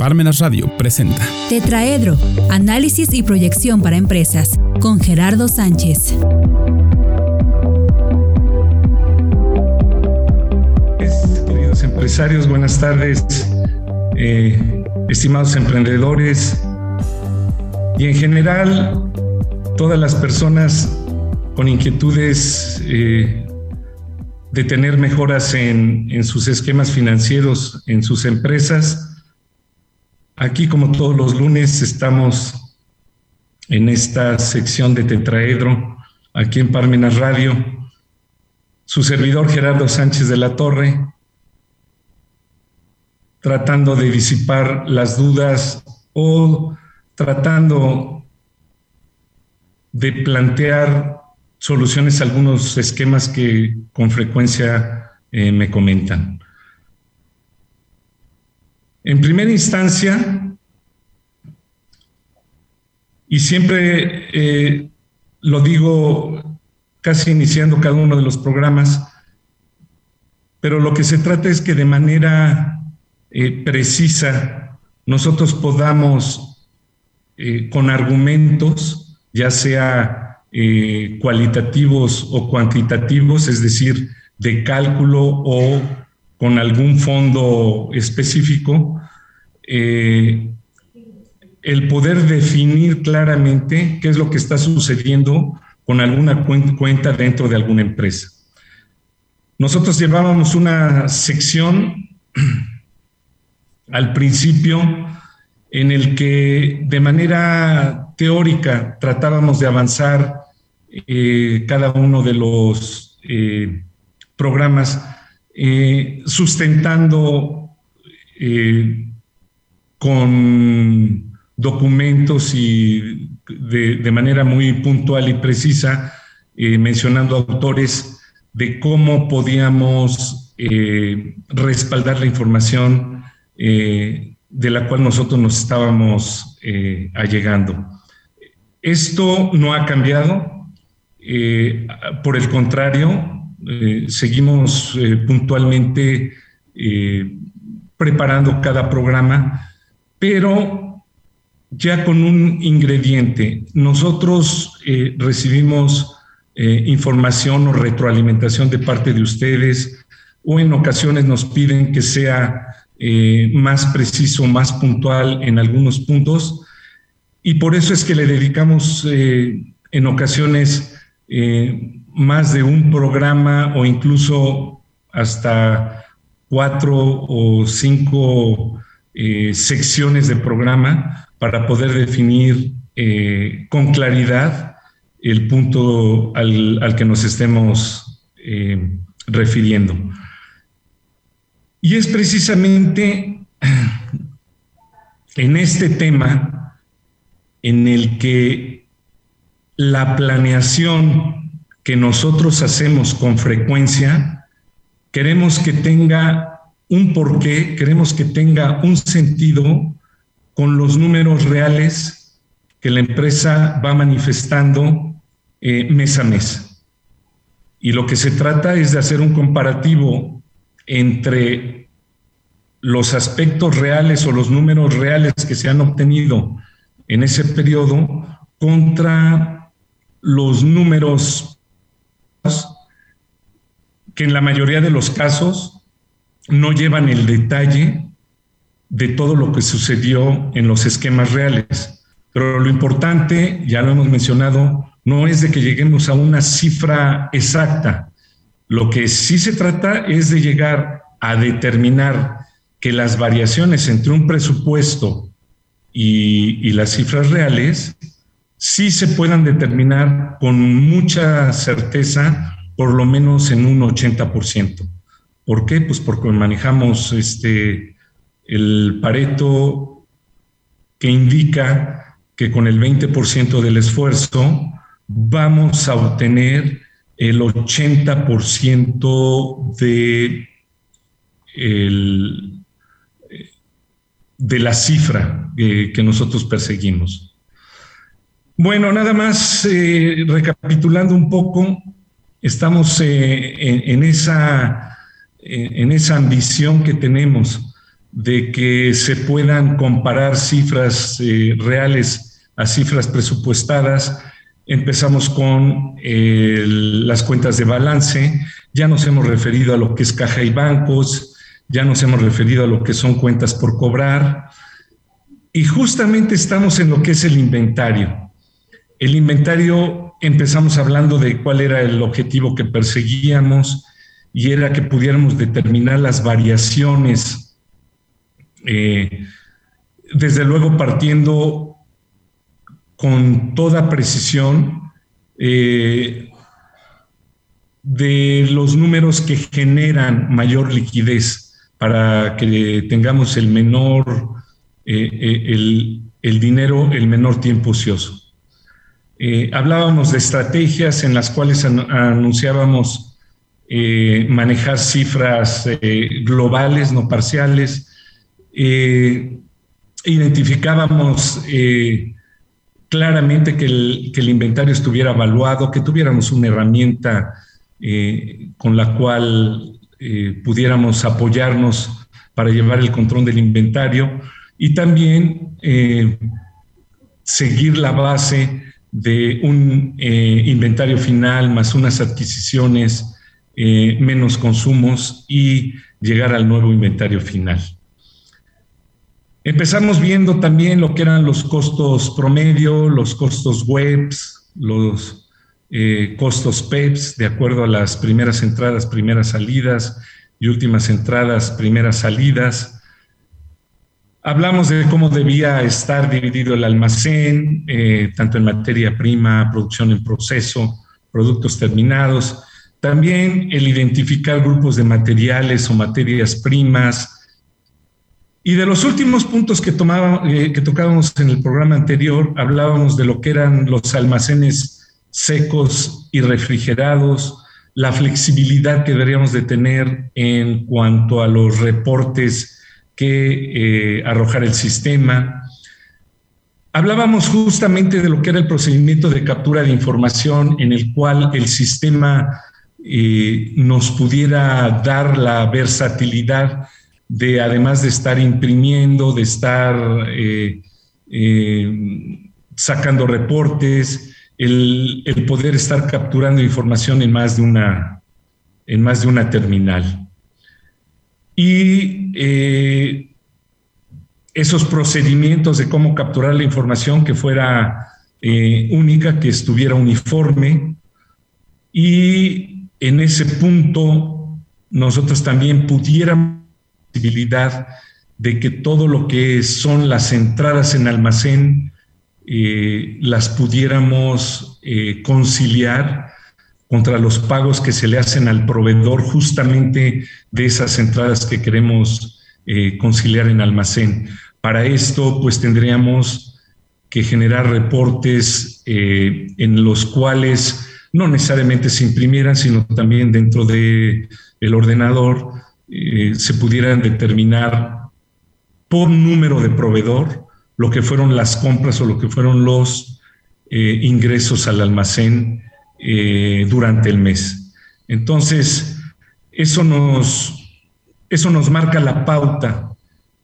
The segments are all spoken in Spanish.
Parmenas Radio presenta. Tetraedro, análisis y proyección para empresas, con Gerardo Sánchez. Queridos empresarios, buenas tardes, eh, estimados emprendedores. Y en general todas las personas con inquietudes eh, de tener mejoras en, en sus esquemas financieros, en sus empresas Aquí, como todos los lunes, estamos en esta sección de Tetraedro, aquí en Parmenas Radio. Su servidor Gerardo Sánchez de la Torre, tratando de disipar las dudas o tratando de plantear soluciones a algunos esquemas que con frecuencia eh, me comentan. En primera instancia, y siempre eh, lo digo casi iniciando cada uno de los programas, pero lo que se trata es que de manera eh, precisa nosotros podamos, eh, con argumentos, ya sea cualitativos o cuantitativos, es decir, de cálculo o con algún fondo específico, eh, el poder definir claramente qué es lo que está sucediendo con alguna cuenta dentro de alguna empresa. Nosotros llevábamos una sección al principio en el que de manera teórica tratábamos de avanzar eh, cada uno de los eh, programas sustentando con documentos y de, manera muy puntual y precisa, eh, mencionando autores de cómo podíamos respaldar la información de la cual nosotros nos estábamos allegando. Esto no ha cambiado, por el contrario, eh, seguimos eh, puntualmente eh, preparando cada programa, pero ya con un ingrediente. Nosotros recibimos información o retroalimentación de parte de ustedes o en ocasiones nos piden que sea más preciso, más puntual en algunos puntos y por eso es que le dedicamos en ocasiones más de un programa o incluso hasta cuatro o cinco eh, secciones de programa para poder definir eh, con claridad el punto al, que nos estemos eh, refiriendo. Y es precisamente en este tema en el que la planeación que nosotros hacemos con frecuencia, queremos que tenga un porqué, queremos que tenga un sentido con los números reales que la empresa va manifestando eh, mes a mes. Y lo que se trata es de hacer un comparativo entre los aspectos reales o los números reales que se han obtenido en ese periodo contra los números que en la mayoría de los casos no llevan el detalle de todo lo que sucedió en los esquemas reales. Pero lo importante, ya lo hemos mencionado, no es de que lleguemos a una cifra exacta. Lo que sí se trata es de llegar a determinar que las variaciones entre un presupuesto y, las cifras reales sí se puedan determinar con mucha certeza, por lo menos en un 80%. ¿Por qué? Pues porque manejamos este, el Pareto que indica que con el 20% del esfuerzo vamos a obtener el 80% de, de la cifra que nosotros perseguimos. Bueno, nada más eh, recapitulando un poco, estamos eh, en, esa, en esa ambición que tenemos de que se puedan comparar cifras eh, reales a cifras presupuestadas. Empezamos con eh, las cuentas de balance, ya nos hemos referido a lo que es caja y bancos, ya nos hemos referido a lo que son cuentas por cobrar y justamente estamos en lo que es el inventario. El inventario empezamos hablando de cuál era el objetivo que perseguíamos y era que pudiéramos determinar las variaciones, eh, desde luego partiendo con toda precisión eh, de los números que generan mayor liquidez para que tengamos el menor, eh, el, el dinero, el menor tiempo ocioso. Hablábamos de estrategias en las cuales anunciábamos eh, manejar cifras eh, globales, no parciales. identificábamos claramente que el, que el, inventario estuviera evaluado, que tuviéramos una herramienta con la cual pudiéramos apoyarnos para llevar el control del inventario y también seguir la base de un eh, inventario final más unas adquisiciones, eh, menos consumos y llegar al nuevo inventario final. Empezamos viendo también lo que eran los costos promedio, los costos webs, los eh, costos PEPs, de acuerdo a las primeras entradas, primeras salidas y últimas entradas, primeras salidas Hablamos de cómo debía estar dividido el almacén, eh, tanto en materia prima, producción en proceso, productos terminados. También el identificar grupos de materiales o materias primas. Y de los últimos puntos que, eh, que tocábamos en el programa anterior, hablábamos de lo que eran los almacenes secos y refrigerados, la flexibilidad que deberíamos de tener en cuanto a los reportes que eh, arrojar el sistema. Hablábamos justamente de lo que era el procedimiento de captura de información en el cual el sistema eh, nos pudiera dar la versatilidad de, además de estar imprimiendo, de estar eh, sacando reportes, el, poder estar capturando información en más de una, en más de una terminal. Y eh, esos procedimientos de cómo capturar la información que fuera eh, única, que estuviera uniforme y en ese punto nosotros también pudiéramos posibilidad de que todo lo que son las entradas en almacén eh, las pudiéramos conciliar contra los pagos que se le hacen al proveedor justamente de esas entradas que queremos eh, conciliar en almacén. Para esto, pues tendríamos que generar reportes eh, en los cuales no necesariamente se imprimieran, sino también dentro del el ordenador eh, se pudieran determinar por número de proveedor lo que fueron las compras o lo que fueron los ingresos al almacén eh, durante el mes. Entonces, eso nos, eso nos marca la pauta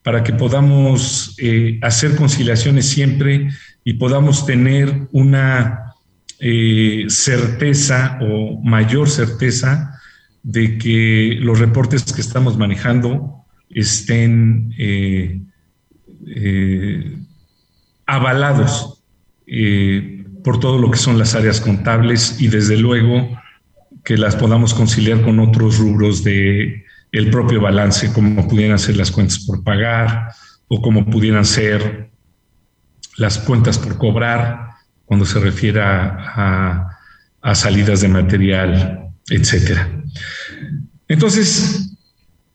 para que podamos eh, hacer conciliaciones siempre y podamos tener una eh, certeza o mayor certeza de que los reportes que estamos manejando estén avalados por todo lo que son las áreas contables y desde luego que las podamos conciliar con otros rubros de el propio balance, como pudieran ser las cuentas por pagar o como pudieran ser las cuentas por cobrar cuando se refiera a, salidas de material, etcétera. Entonces,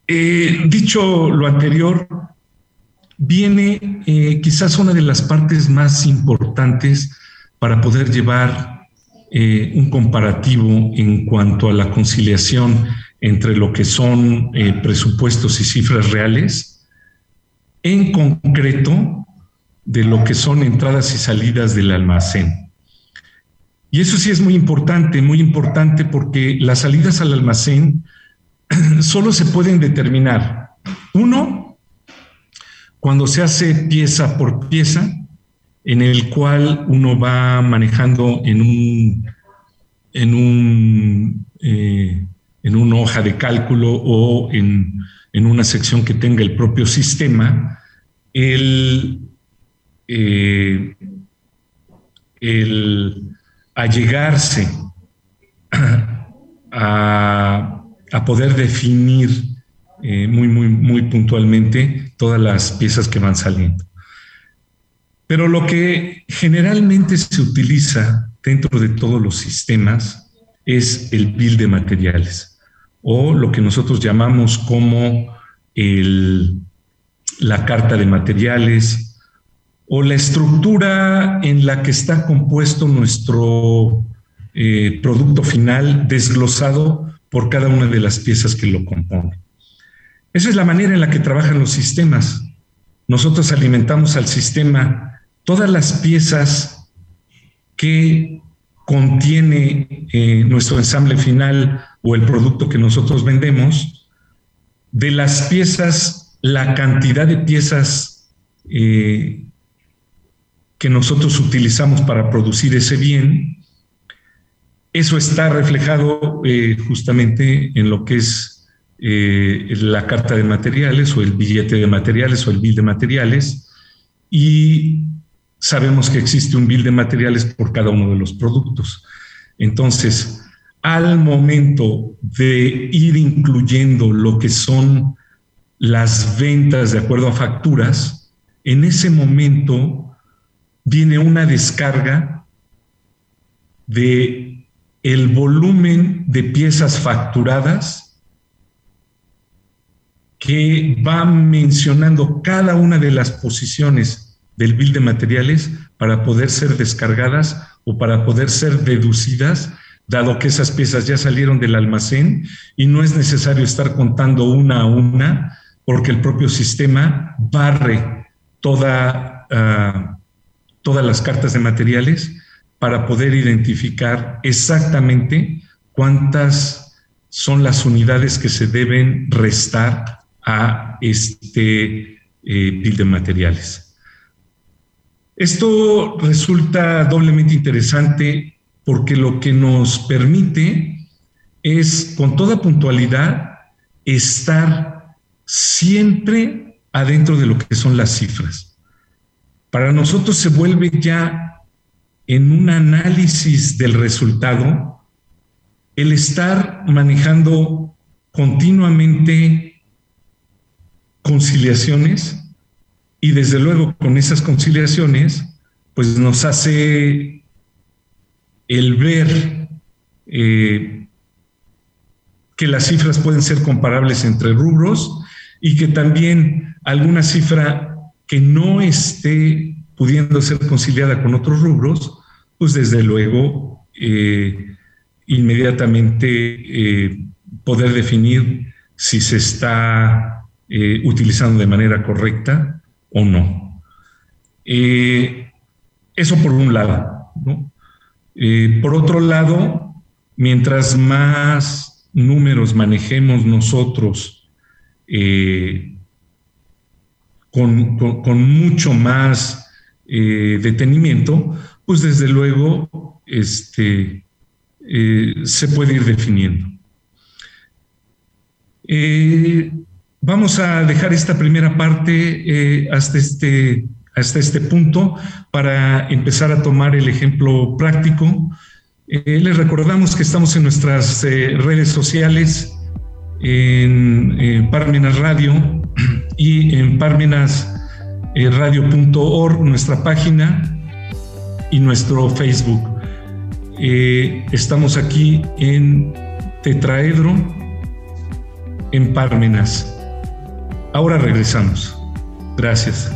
eh, dicho lo anterior, viene eh, quizás una de las partes más importantes para poder llevar eh, un comparativo en cuanto a la conciliación entre lo que son presupuestos y cifras reales, en concreto de lo que son entradas y salidas del almacén. Y eso sí es muy importante, muy importante porque las salidas al almacén solo se pueden determinar, uno, cuando se hace pieza por pieza, en el cual uno va manejando en un, en un, eh, en una hoja de cálculo o en, una sección que tenga el propio sistema, el, eh, el allegarse a, a poder definir eh, muy, muy, muy puntualmente todas las piezas que van saliendo. Pero lo que generalmente se utiliza dentro de todos los sistemas es el bill de materiales o lo que nosotros llamamos como el, la carta de materiales o la estructura en la que está compuesto nuestro eh, producto final desglosado por cada una de las piezas que lo componen. Esa es la manera en la que trabajan los sistemas. Nosotros alimentamos al sistema todas las piezas que contiene eh, nuestro ensamble final o el producto que nosotros vendemos, de las piezas, la cantidad de piezas eh, que nosotros utilizamos para producir ese bien, eso está reflejado eh, justamente en lo que es la carta de materiales o el billete de materiales o el bill de materiales. Y sabemos que existe un bill de materiales por cada uno de los productos. Entonces, al momento de ir incluyendo lo que son las ventas de acuerdo a facturas, en ese momento viene una descarga de el volumen de piezas facturadas que va mencionando cada una de las posiciones del bill de materiales para poder ser descargadas o para poder ser deducidas, dado que esas piezas ya salieron del almacén y no es necesario estar contando una a una, porque el propio sistema barre toda, ah, todas las cartas de materiales para poder identificar exactamente cuántas son las unidades que se deben restar a este eh, de materiales. Esto resulta doblemente interesante porque lo que nos permite es con toda puntualidad estar siempre adentro de lo que son las cifras. Para nosotros se vuelve ya en un análisis del resultado el estar manejando continuamente conciliaciones y desde luego con esas conciliaciones, pues nos hace el ver eh, que las cifras pueden ser comparables entre rubros y que también alguna cifra que no esté pudiendo ser conciliada con otros rubros, pues desde luego eh, inmediatamente eh, poder definir si se está utilizando de manera correcta o no. Eh, eso por un lado. Eh, por otro lado, mientras más números manejemos nosotros eh, con, mucho más detenimiento, pues desde luego este, se puede ir definiendo. Vamos a dejar esta primera parte eh, hasta, este, hasta este punto para empezar a tomar el ejemplo práctico. Eh, les recordamos que estamos en nuestras eh, redes sociales, en Parmenas Radio y en parmenasradio.org, nuestra página y nuestro Facebook. estamos aquí en Tetraedro, en Parmenas. Ahora regresamos. Gracias.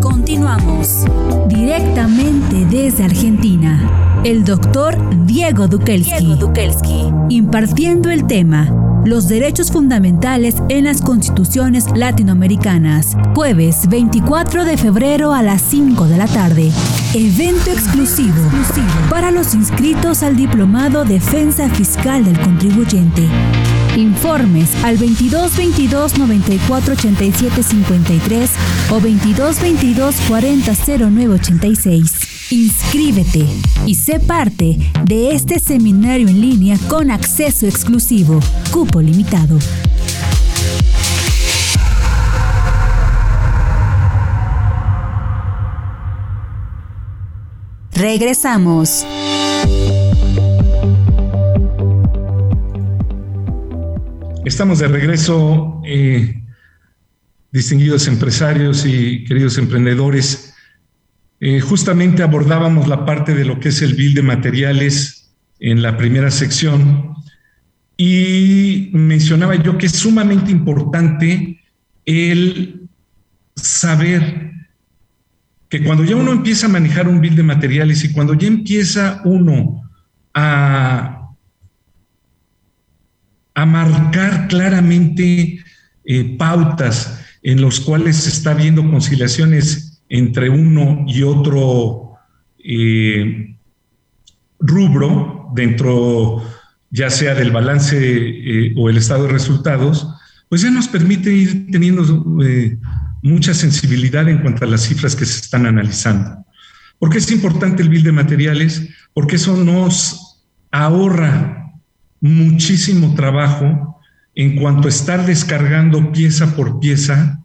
Continuamos directamente desde Argentina. El doctor Diego Dukelski, impartiendo el tema los derechos fundamentales en las constituciones latinoamericanas. Jueves 24 de febrero a las 5 de la tarde. Evento exclusivo para los inscritos al Diplomado Defensa Fiscal del Contribuyente. Informes al 22 22 94 87 53 o 22 22 40 09 86. Inscríbete y sé parte de este seminario en línea con acceso exclusivo, cupo limitado. Regresamos. Estamos de regreso, eh, distinguidos empresarios y queridos emprendedores. Eh, justamente abordábamos la parte de lo que es el bill de materiales en la primera sección y mencionaba yo que es sumamente importante el saber que cuando ya uno empieza a manejar un bill de materiales y cuando ya empieza uno a, a marcar claramente eh, pautas en los cuales se está viendo conciliaciones entre uno y otro eh, rubro dentro ya sea del balance eh, o el estado de resultados, pues ya nos permite ir teniendo eh, mucha sensibilidad en cuanto a las cifras que se están analizando. ¿Por qué es importante el bill de materiales? Porque eso nos ahorra muchísimo trabajo en cuanto a estar descargando pieza por pieza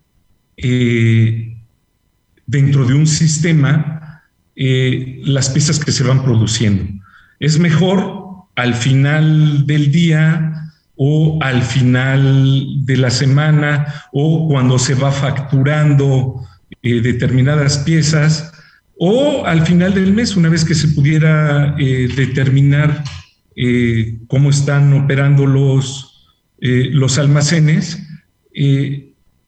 dentro de un sistema eh, las piezas que se van produciendo. Es mejor al final del día o al final de la semana o cuando se va facturando eh, determinadas piezas o al final del mes, una vez que se pudiera eh, determinar cómo están operando los, los almacenes,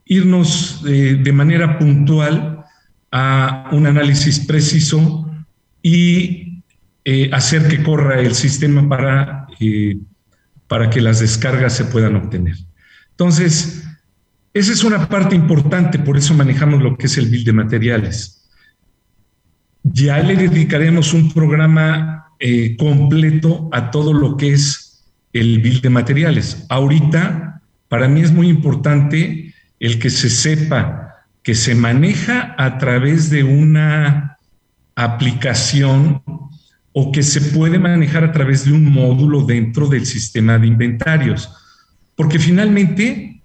irnos de manera puntual a un análisis preciso y eh, hacer que corra el sistema para, eh, para que las descargas se puedan obtener. Entonces, esa es una parte importante, por eso manejamos lo que es el bill de materiales. Ya le dedicaremos un programa eh, completo a todo lo que es el bill de materiales. Ahorita, para mí es muy importante el que se sepa que se maneja a través de una aplicación o que se puede manejar a través de un módulo dentro del sistema de inventarios. Porque finalmente,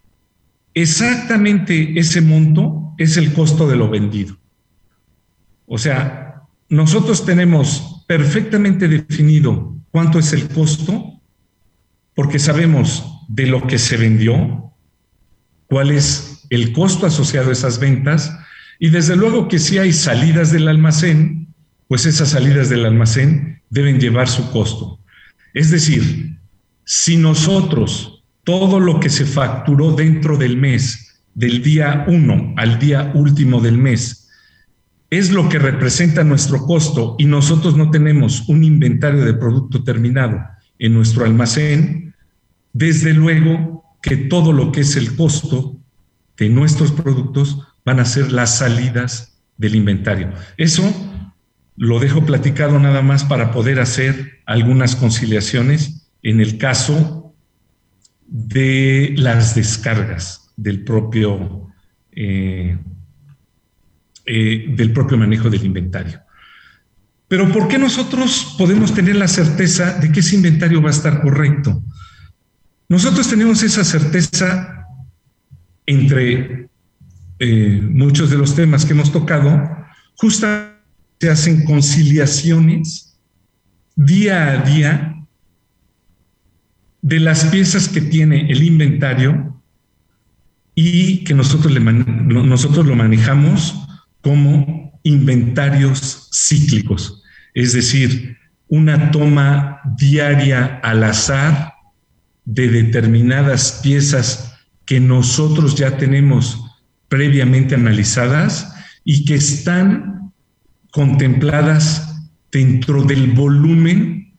exactamente ese monto es el costo de lo vendido. O sea, nosotros tenemos perfectamente definido cuánto es el costo, porque sabemos de lo que se vendió, cuál es el costo asociado a esas ventas y desde luego que si hay salidas del almacén, pues esas salidas del almacén deben llevar su costo. Es decir, si nosotros todo lo que se facturó dentro del mes, del día 1 al día último del mes, es lo que representa nuestro costo y nosotros no tenemos un inventario de producto terminado en nuestro almacén, desde luego que todo lo que es el costo de nuestros productos van a ser las salidas del inventario. Eso lo dejo platicado nada más para poder hacer algunas conciliaciones en el caso de las descargas del propio, eh, eh, del propio manejo del inventario. Pero ¿por qué nosotros podemos tener la certeza de que ese inventario va a estar correcto? Nosotros tenemos esa certeza entre eh, muchos de los temas que hemos tocado, justamente se hacen conciliaciones día a día de las piezas que tiene el inventario y que nosotros, nosotros lo manejamos como inventarios cíclicos, es decir, una toma diaria al azar de determinadas piezas que nosotros ya tenemos previamente analizadas y que están contempladas dentro del volumen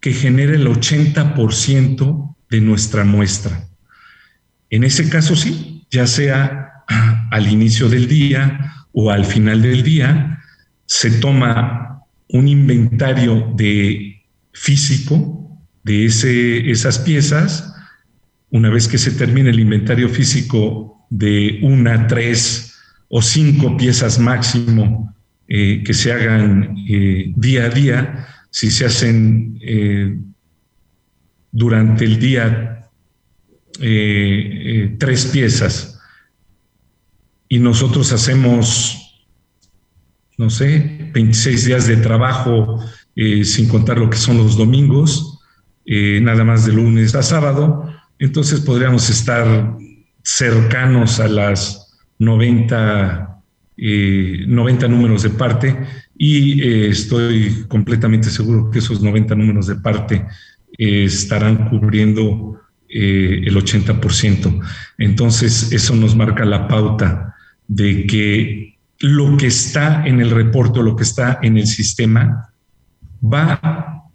que genera el 80% de nuestra muestra. En ese caso sí, ya sea al inicio del día o al final del día, se toma un inventario de físico de ese, esas piezas. Una vez que se termine el inventario físico de una, tres o cinco piezas máximo eh, que se hagan eh, día a día, si se hacen eh, durante el día tres piezas. Y nosotros hacemos, no sé, 26 días de trabajo sin contar lo que son los domingos, nada más de lunes a sábado, entonces podríamos estar cercanos a las 90 90 eh, números de parte y eh, estoy completamente seguro que esos 90 números de parte eh, estarán cubriendo el 80%. Entonces, eso nos marca la pauta de que lo que está en el reporte o lo que está en el sistema va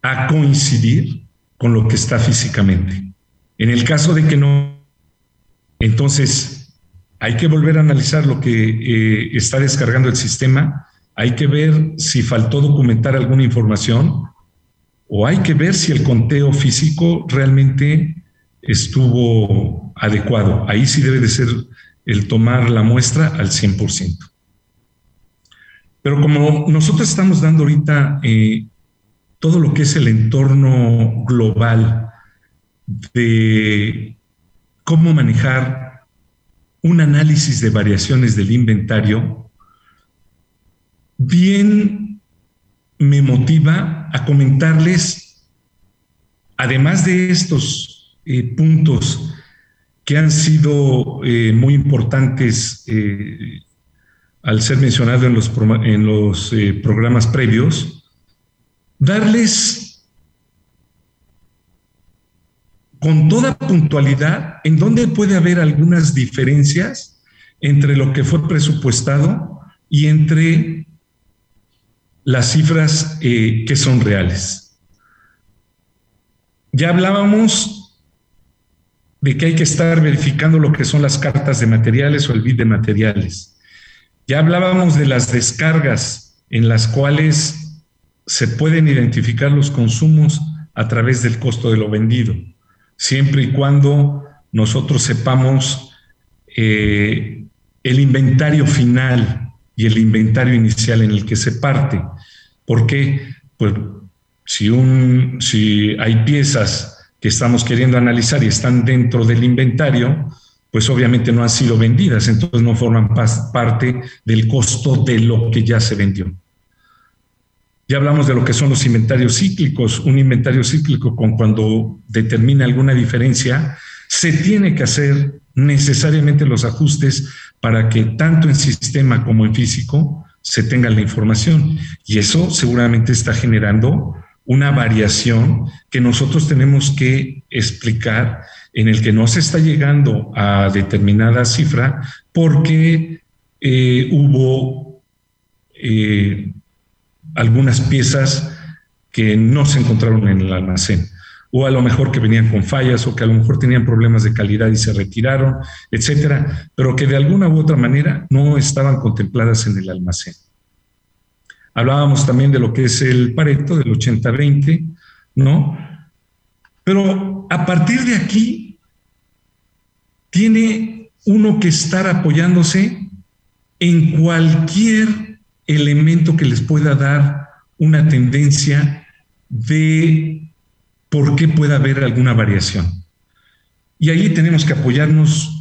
a coincidir con lo que está físicamente. En el caso de que no, entonces hay que volver a analizar lo que eh, está descargando el sistema, hay que ver si faltó documentar alguna información o hay que ver si el conteo físico realmente estuvo adecuado. Ahí sí debe de ser el tomar la muestra al 100%. Pero como nosotros estamos dando ahorita eh, todo lo que es el entorno global de cómo manejar un análisis de variaciones del inventario, bien me motiva a comentarles, además de estos eh, puntos que han sido eh, muy importantes eh, al ser mencionado en los, en los programas previos, darles con toda puntualidad en dónde puede haber algunas diferencias entre lo que fue presupuestado y entre las cifras eh, que son reales. Ya hablábamos de que hay que estar verificando lo que son las cartas de materiales o el bit de materiales. Ya hablábamos de las descargas en las cuales se pueden identificar los consumos a través del costo de lo vendido siempre y cuando nosotros sepamos eh, el inventario final y el inventario inicial en el que se parte. Porque, pues, si, un, si hay piezas que estamos queriendo analizar y están dentro del inventario, pues obviamente no han sido vendidas, entonces no forman parte del costo de lo que ya se vendió. Ya hablamos de lo que son los inventarios cíclicos. Un inventario cíclico con cuando determina alguna diferencia, se tiene que hacer necesariamente los ajustes para que tanto en sistema como en físico se tenga la información. Y eso seguramente está generando una variación que nosotros tenemos que explicar en el que no se está llegando a determinada cifra porque eh, hubo eh, algunas piezas que no se encontraron en el almacén, o a lo mejor que venían con fallas, o que a lo mejor tenían problemas de calidad y se retiraron, etcétera, pero que de alguna u otra manera no estaban contempladas en el almacén. Hablábamos también de lo que es el Pareto del 80-20, ¿no? Pero a partir de aquí, tiene uno que estar apoyándose en cualquier elemento que les pueda dar una tendencia de por qué pueda haber alguna variación. Y ahí tenemos que apoyarnos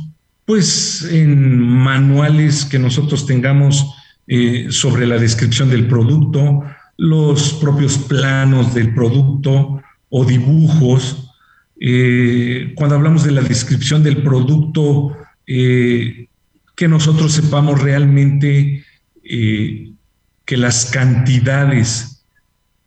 pues en manuales que nosotros tengamos eh, sobre la descripción del producto, los propios planos del producto o dibujos. Eh, cuando hablamos de la descripción del producto, eh, que nosotros sepamos realmente que las cantidades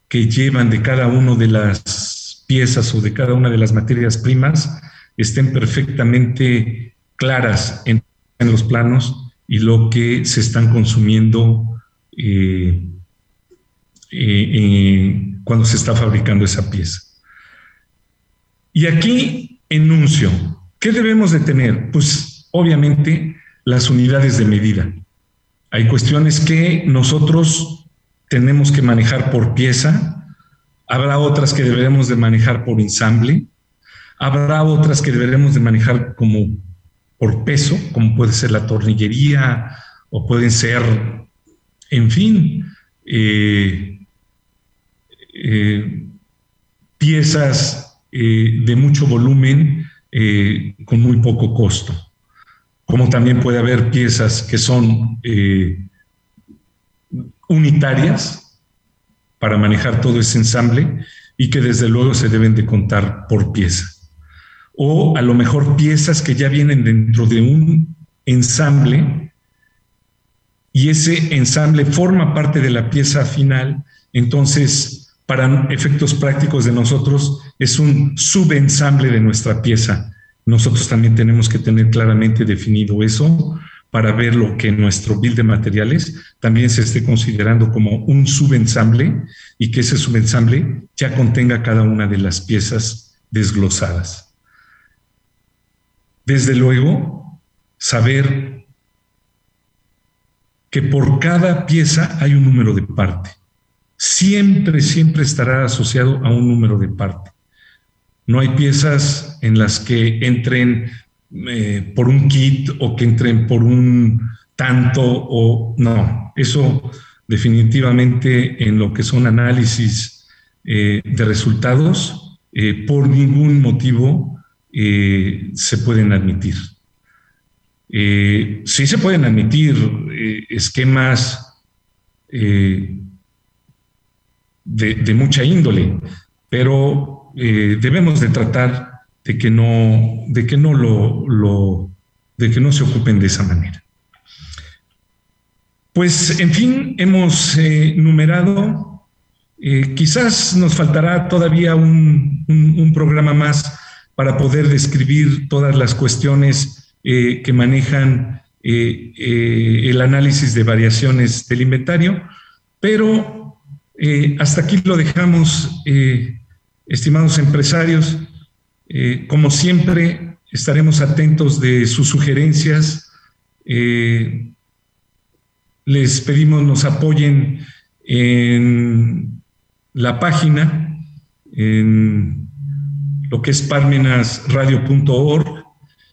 que llevan de cada una de las piezas o de cada una de las materias primas estén perfectamente claras en, los planos y lo que se están consumiendo eh, eh, eh, cuando se está fabricando esa pieza. Y aquí enuncio, ¿qué debemos de tener? Pues obviamente las unidades de medida. Hay cuestiones que nosotros tenemos que manejar por pieza, habrá otras que deberemos de manejar por ensamble, habrá otras que deberemos de manejar como por peso, como puede ser la tornillería o pueden ser, en fin, eh, eh, piezas eh, de mucho volumen con muy poco costo. Como también puede haber piezas que son unitarias para manejar todo ese ensamble y que desde luego se deben de contar por pieza. O a lo mejor piezas que ya vienen dentro de un ensamble y ese ensamble forma parte de la pieza final, entonces para efectos prácticos de nosotros es un subensamble de nuestra pieza. Nosotros también tenemos que tener claramente definido eso para ver lo que nuestro build de materiales también se esté considerando como un subensamble y que ese subensamble ya contenga cada una de las piezas desglosadas. Desde luego, saber que por cada pieza hay un número de parte. Siempre, siempre estará asociado a un número de parte. No hay piezas en las que entren eh, por un kit o que entren por un tanto o no. Eso definitivamente en lo que son análisis eh, de resultados, eh, por ningún motivo se pueden admitir. sí se pueden admitir esquemas de, de, mucha índole, pero debemos de tratar de que no, de que no lo, de que no se ocupen de esa manera. Pues, en fin, hemos eh, numerado, eh, quizás nos faltará todavía un, programa más para poder describir todas las cuestiones eh, que manejan el análisis de variaciones del inventario, pero hasta aquí lo dejamos, estimados empresarios. Eh, como siempre, estaremos atentos de sus sugerencias. Eh, les pedimos nos apoyen en la página, en lo que es parmenasradio.org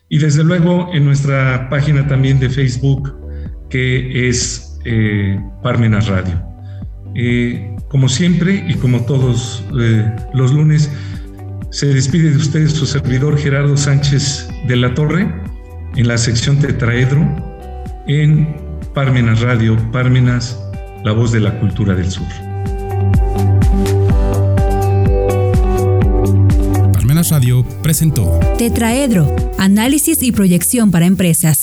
y desde luego en nuestra página también de Facebook que es eh, Parmenas Radio. Como siempre y como todos los lunes, se despide de ustedes su servidor Gerardo Sánchez de la Torre en la sección Tetraedro en Parmenas Radio, Parmenas, la voz de la cultura del sur. Parmenas Radio presentó Tetraedro, análisis y proyección para empresas